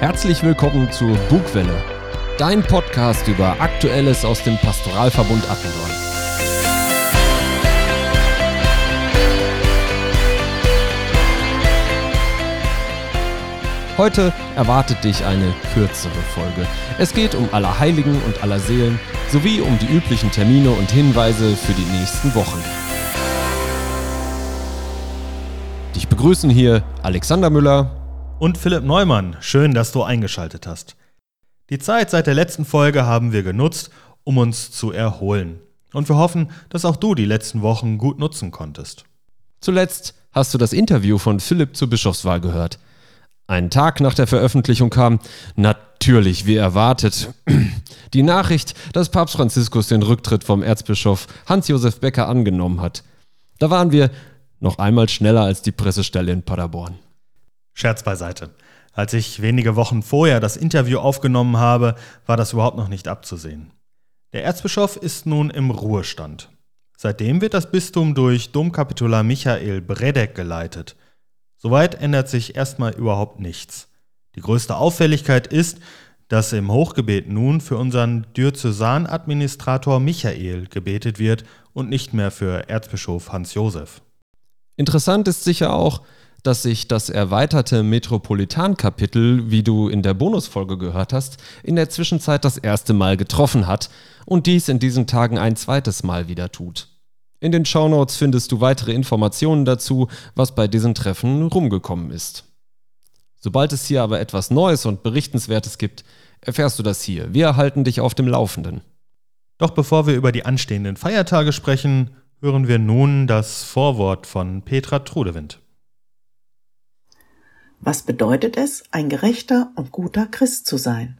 Herzlich willkommen zur Bugwelle, dein Podcast über Aktuelles aus dem Pastoralverbund Attendorn. Heute erwartet dich eine kürzere Folge. Es geht um Allerheiligen und Allerseelen sowie um die üblichen Termine und Hinweise für die nächsten Wochen. Dich begrüßen hier Alexander Müller und Philipp Neumann. Schön, dass du eingeschaltet hast. Die Zeit seit der letzten Folge haben wir genutzt, um uns zu erholen. Und wir hoffen, dass auch du die letzten Wochen gut nutzen konntest. Zuletzt hast du das Interview von Philipp zur Bischofswahl gehört. Einen Tag nach der Veröffentlichung kam, natürlich wie erwartet, die Nachricht, dass Papst Franziskus den Rücktritt vom Erzbischof Hans-Josef Becker angenommen hat. Da waren wir noch einmal schneller als die Pressestelle in Paderborn. Scherz beiseite. Als ich wenige Wochen vorher das Interview aufgenommen habe, war das überhaupt noch nicht abzusehen. Der Erzbischof ist nun im Ruhestand. Seitdem wird das Bistum durch Domkapitular Michael Bredek geleitet. Soweit ändert sich erstmal überhaupt nichts. Die größte Auffälligkeit ist, dass im Hochgebet nun für unseren Diözesanadministrator Michael gebetet wird und nicht mehr für Erzbischof Hans Josef. Interessant ist sicher auch, dass sich das erweiterte Metropolitan-Kapitel, wie du in der Bonusfolge gehört hast, in der Zwischenzeit das erste Mal getroffen hat und dies in diesen Tagen ein zweites Mal wieder tut. In den Shownotes findest du weitere Informationen dazu, was bei diesen Treffen rumgekommen ist. Sobald es hier aber etwas Neues und Berichtenswertes gibt, erfährst du das hier. Wir halten dich auf dem Laufenden. Doch bevor wir über die anstehenden Feiertage sprechen, hören wir nun das Vorwort von Petra Trudewind. Was bedeutet es, ein gerechter und guter Christ zu sein?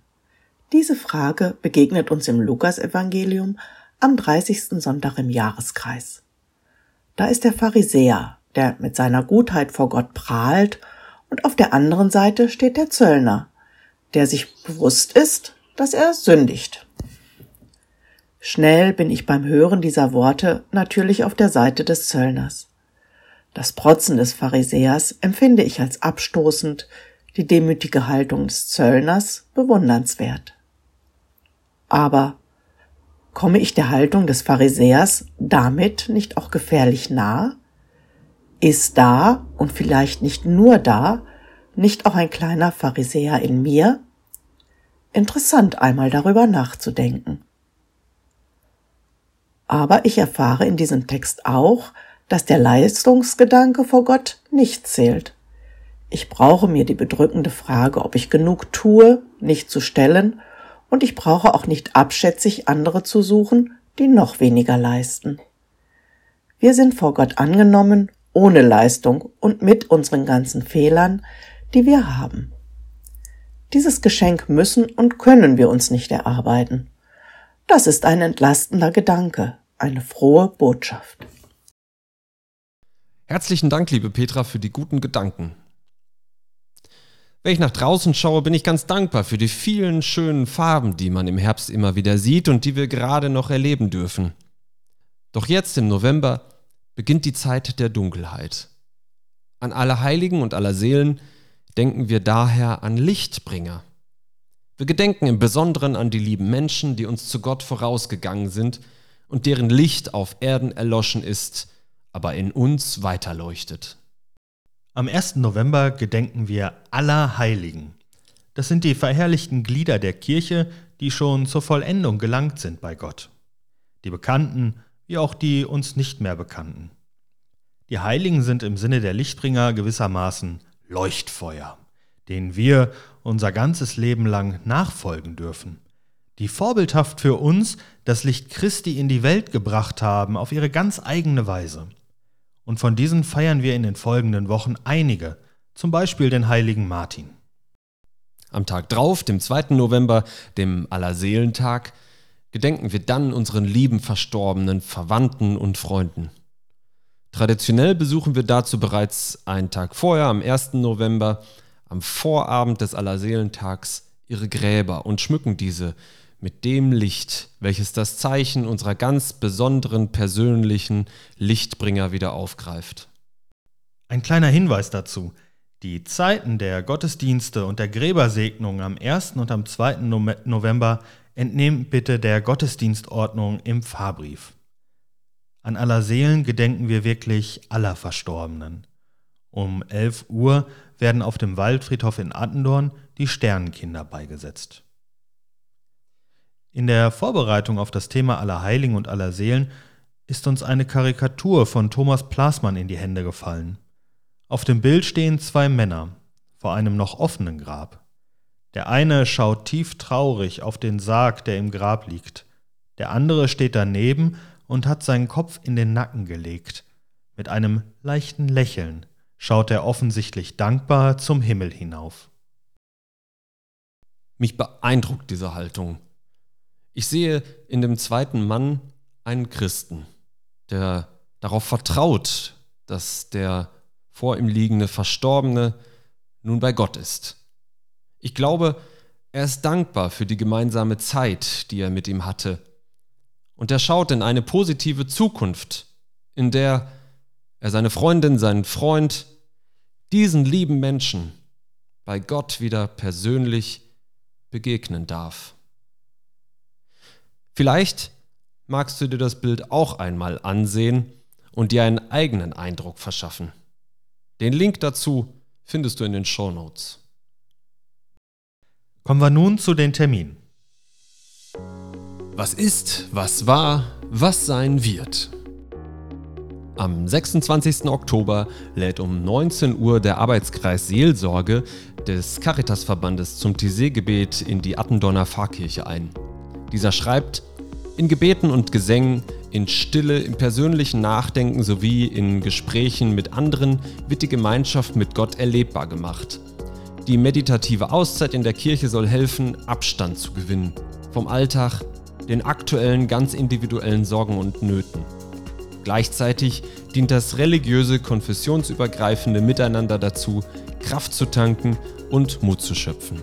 Diese Frage begegnet uns im Lukasevangelium am 30. Sonntag im Jahreskreis. Da ist der Pharisäer, der mit seiner Gutheit vor Gott prahlt, und auf der anderen Seite steht der Zöllner, der sich bewusst ist, dass er sündigt. Schnell bin ich beim Hören dieser Worte natürlich auf der Seite des Zöllners. Das Protzen des Pharisäers empfinde ich als abstoßend, die demütige Haltung des Zöllners bewundernswert. Aber komme ich der Haltung des Pharisäers damit nicht auch gefährlich nah? Ist da und vielleicht nicht nur da nicht auch ein kleiner Pharisäer in mir? Interessant einmal darüber nachzudenken. Aber ich erfahre in diesem Text auch, dass der Leistungsgedanke vor Gott nicht zählt. Ich brauche mir die bedrückende Frage, ob ich genug tue, nicht zu stellen, und ich brauche auch nicht abschätzig andere zu suchen, die noch weniger leisten. Wir sind vor Gott angenommen, ohne Leistung und mit unseren ganzen Fehlern, die wir haben. Dieses Geschenk müssen und können wir uns nicht erarbeiten. Das ist ein entlastender Gedanke, eine frohe Botschaft. Herzlichen Dank, liebe Petra, für die guten Gedanken. Wenn ich nach draußen schaue, bin ich ganz dankbar für die vielen schönen Farben, die man im Herbst immer wieder sieht und die wir gerade noch erleben dürfen. Doch jetzt im November beginnt die Zeit der Dunkelheit. An alle Heiligen und aller Seelen denken wir daher an Lichtbringer. Wir gedenken im Besonderen an die lieben Menschen, die uns zu Gott vorausgegangen sind und deren Licht auf Erden erloschen ist, aber in uns weiterleuchtet. Am 1. November gedenken wir aller Heiligen. Das sind die verherrlichten Glieder der Kirche, die schon zur Vollendung gelangt sind bei Gott. Die Bekannten wie auch die uns nicht mehr Bekannten. Die Heiligen sind im Sinne der Lichtbringer gewissermaßen Leuchtfeuer, denen wir unser ganzes Leben lang nachfolgen dürfen, die vorbildhaft für uns das Licht Christi in die Welt gebracht haben auf ihre ganz eigene Weise und von diesen feiern wir in den folgenden Wochen einige, zum Beispiel den heiligen Martin. Am Tag drauf, dem 2. November, dem Allerseelentag, gedenken wir dann unseren lieben Verstorbenen, Verwandten und Freunden. Traditionell besuchen wir dazu bereits einen Tag vorher, am 1. November, am Vorabend des Allerseelentags, ihre Gräber und schmücken diese mit dem Licht, welches das Zeichen unserer ganz besonderen persönlichen Lichtbringer wieder aufgreift. Ein kleiner Hinweis dazu. Die Zeiten der Gottesdienste und der Gräbersegnung am 1. und am 2. November entnehmt bitte der Gottesdienstordnung im Pfarrbrief. An aller Seelen gedenken wir wirklich aller Verstorbenen. Um 11 Uhr werden auf dem Waldfriedhof in Attendorn die Sternenkinder beigesetzt. In der Vorbereitung auf das Thema aller Heiligen und aller Seelen ist uns eine Karikatur von Thomas Plasmann in die Hände gefallen. Auf dem Bild stehen zwei Männer vor einem noch offenen Grab. Der eine schaut tief traurig auf den Sarg, der im Grab liegt. Der andere steht daneben und hat seinen Kopf in den Nacken gelegt. Mit einem leichten Lächeln schaut er offensichtlich dankbar zum Himmel hinauf. Mich beeindruckt diese Haltung. Ich sehe in dem zweiten Mann einen Christen, der darauf vertraut, dass der vor ihm liegende Verstorbene nun bei Gott ist. Ich glaube, er ist dankbar für die gemeinsame Zeit, die er mit ihm hatte. Und er schaut in eine positive Zukunft, in der er seine Freundin, seinen Freund, diesen lieben Menschen bei Gott wieder persönlich begegnen darf. Vielleicht magst du dir das Bild auch einmal ansehen und dir einen eigenen Eindruck verschaffen. Den Link dazu findest du in den Show Notes. Kommen wir nun zu den Terminen. Was ist, was war, was sein wird? Am 26. Oktober lädt um 19 Uhr der Arbeitskreis Seelsorge des Caritasverbandes zum Thésée-Gebet in die Attendorner Pfarrkirche ein. Dieser schreibt, in Gebeten und Gesängen, in Stille, im persönlichen Nachdenken sowie in Gesprächen mit anderen wird die Gemeinschaft mit Gott erlebbar gemacht. Die meditative Auszeit in der Kirche soll helfen, Abstand zu gewinnen vom Alltag, den aktuellen ganz individuellen Sorgen und Nöten. Gleichzeitig dient das religiöse, konfessionsübergreifende Miteinander dazu, Kraft zu tanken und Mut zu schöpfen.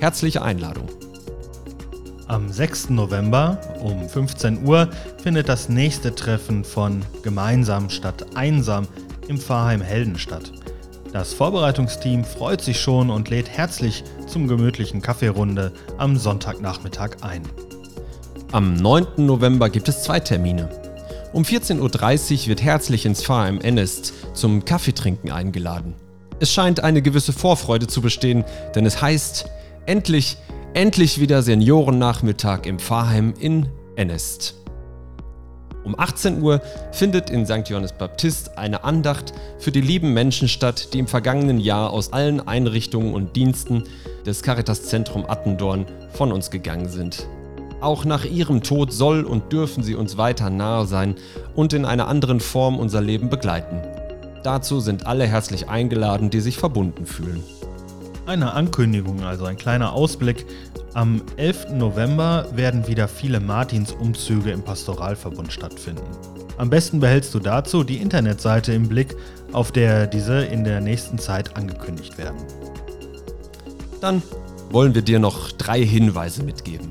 Herzliche Einladung. Am 6. November um 15 Uhr findet das nächste Treffen von Gemeinsam statt Einsam im Pfarrheim Helden statt. Das Vorbereitungsteam freut sich schon und lädt herzlich zum gemütlichen Kaffeerunde am Sonntagnachmittag ein. Am 9. November gibt es zwei Termine. Um 14.30 Uhr wird herzlich ins Pfarrheim Ennest zum Kaffeetrinken eingeladen. Es scheint eine gewisse Vorfreude zu bestehen, denn es heißt, endlich, endlich wieder Seniorennachmittag im Pfarrheim in Ennest. Um 18 Uhr findet in St. Johannes Baptist eine Andacht für die lieben Menschen statt, die im vergangenen Jahr aus allen Einrichtungen und Diensten des Caritas Zentrum Attendorn von uns gegangen sind. Auch nach ihrem Tod soll und dürfen sie uns weiter nahe sein und in einer anderen Form unser Leben begleiten. Dazu sind alle herzlich eingeladen, die sich verbunden fühlen. Eine Ankündigung, also ein kleiner Ausblick. Am 11. November werden wieder viele Martinsumzüge im Pastoralverbund stattfinden. Am besten behältst du dazu die Internetseite im Blick, auf der diese in der nächsten Zeit angekündigt werden. Dann wollen wir dir noch drei Hinweise mitgeben.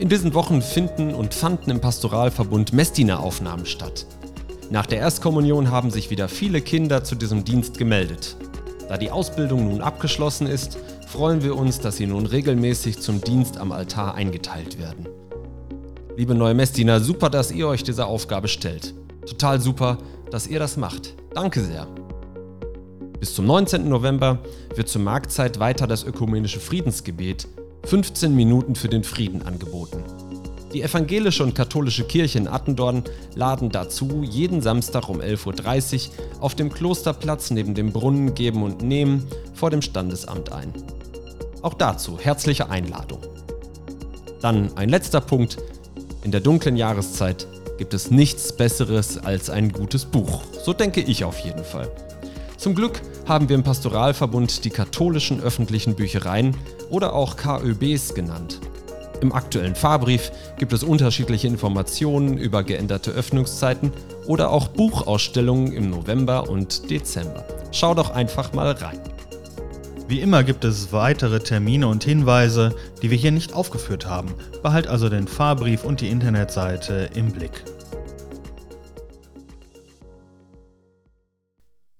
In diesen Wochen finden und fanden im Pastoralverbund Messdiener-Aufnahmen statt. Nach der Erstkommunion haben sich wieder viele Kinder zu diesem Dienst gemeldet. Da die Ausbildung nun abgeschlossen ist, freuen wir uns, dass sie nun regelmäßig zum Dienst am Altar eingeteilt werden. Liebe neue Messdiener, super, dass ihr euch dieser Aufgabe stellt. Total super, dass ihr das macht. Danke sehr. Bis zum 19. November wird zur Marktzeit weiter das ökumenische Friedensgebet 15 Minuten für den Frieden angeboten. Die evangelische und katholische Kirche in Attendorn laden dazu jeden Samstag um 11.30 Uhr auf dem Klosterplatz neben dem Brunnen Geben und Nehmen vor dem Standesamt ein. Auch dazu herzliche Einladung. Dann ein letzter Punkt. In der dunklen Jahreszeit gibt es nichts Besseres als ein gutes Buch. So denke ich auf jeden Fall. Zum Glück haben wir im Pastoralverbund die katholischen öffentlichen Büchereien oder auch KÖBs genannt. Im aktuellen Fahrbrief gibt es unterschiedliche Informationen über geänderte Öffnungszeiten oder auch Buchausstellungen im November und Dezember. Schau doch einfach mal rein. Wie immer gibt es weitere Termine und Hinweise, die wir hier nicht aufgeführt haben. Behalt also den Fahrbrief und die Internetseite im Blick.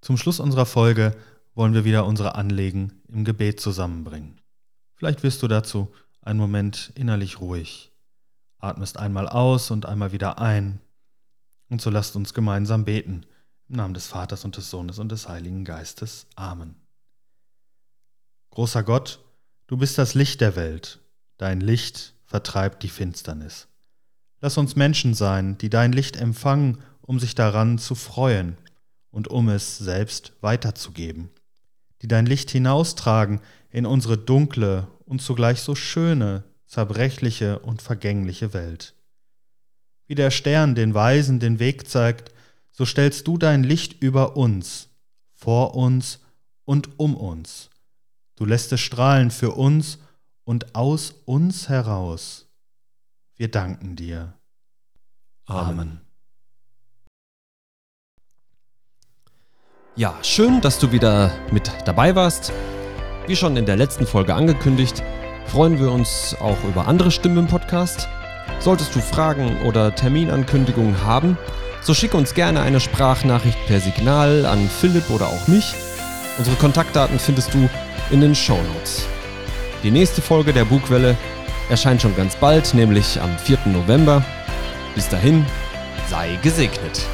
Zum Schluss unserer Folge wollen wir wieder unsere Anliegen im Gebet zusammenbringen. Vielleicht wirst du dazu einen Moment innerlich ruhig, atmest einmal aus und einmal wieder ein. Und so lasst uns gemeinsam beten. Im Namen des Vaters und des Sohnes und des Heiligen Geistes. Amen. Großer Gott, du bist das Licht der Welt. Dein Licht vertreibt die Finsternis. Lass uns Menschen sein, die dein Licht empfangen, um sich daran zu freuen und um es selbst weiterzugeben, die dein Licht hinaustragen in unsere dunkle und zugleich so schöne, zerbrechliche und vergängliche Welt. Wie der Stern den Weisen den Weg zeigt, so stellst du dein Licht über uns, vor uns und um uns. Du lässt es strahlen für uns und aus uns heraus. Wir danken dir. Amen. Ja, schön, dass du wieder mit dabei warst. Wie schon in der letzten Folge angekündigt, freuen wir uns auch über andere Stimmen im Podcast. Solltest du Fragen oder Terminankündigungen haben, so schicke uns gerne eine Sprachnachricht per Signal an Philipp oder auch mich. Unsere Kontaktdaten findest du in den Show Notes. Die nächste Folge der Bugwelle erscheint schon ganz bald, nämlich am 4. November. Bis dahin, sei gesegnet.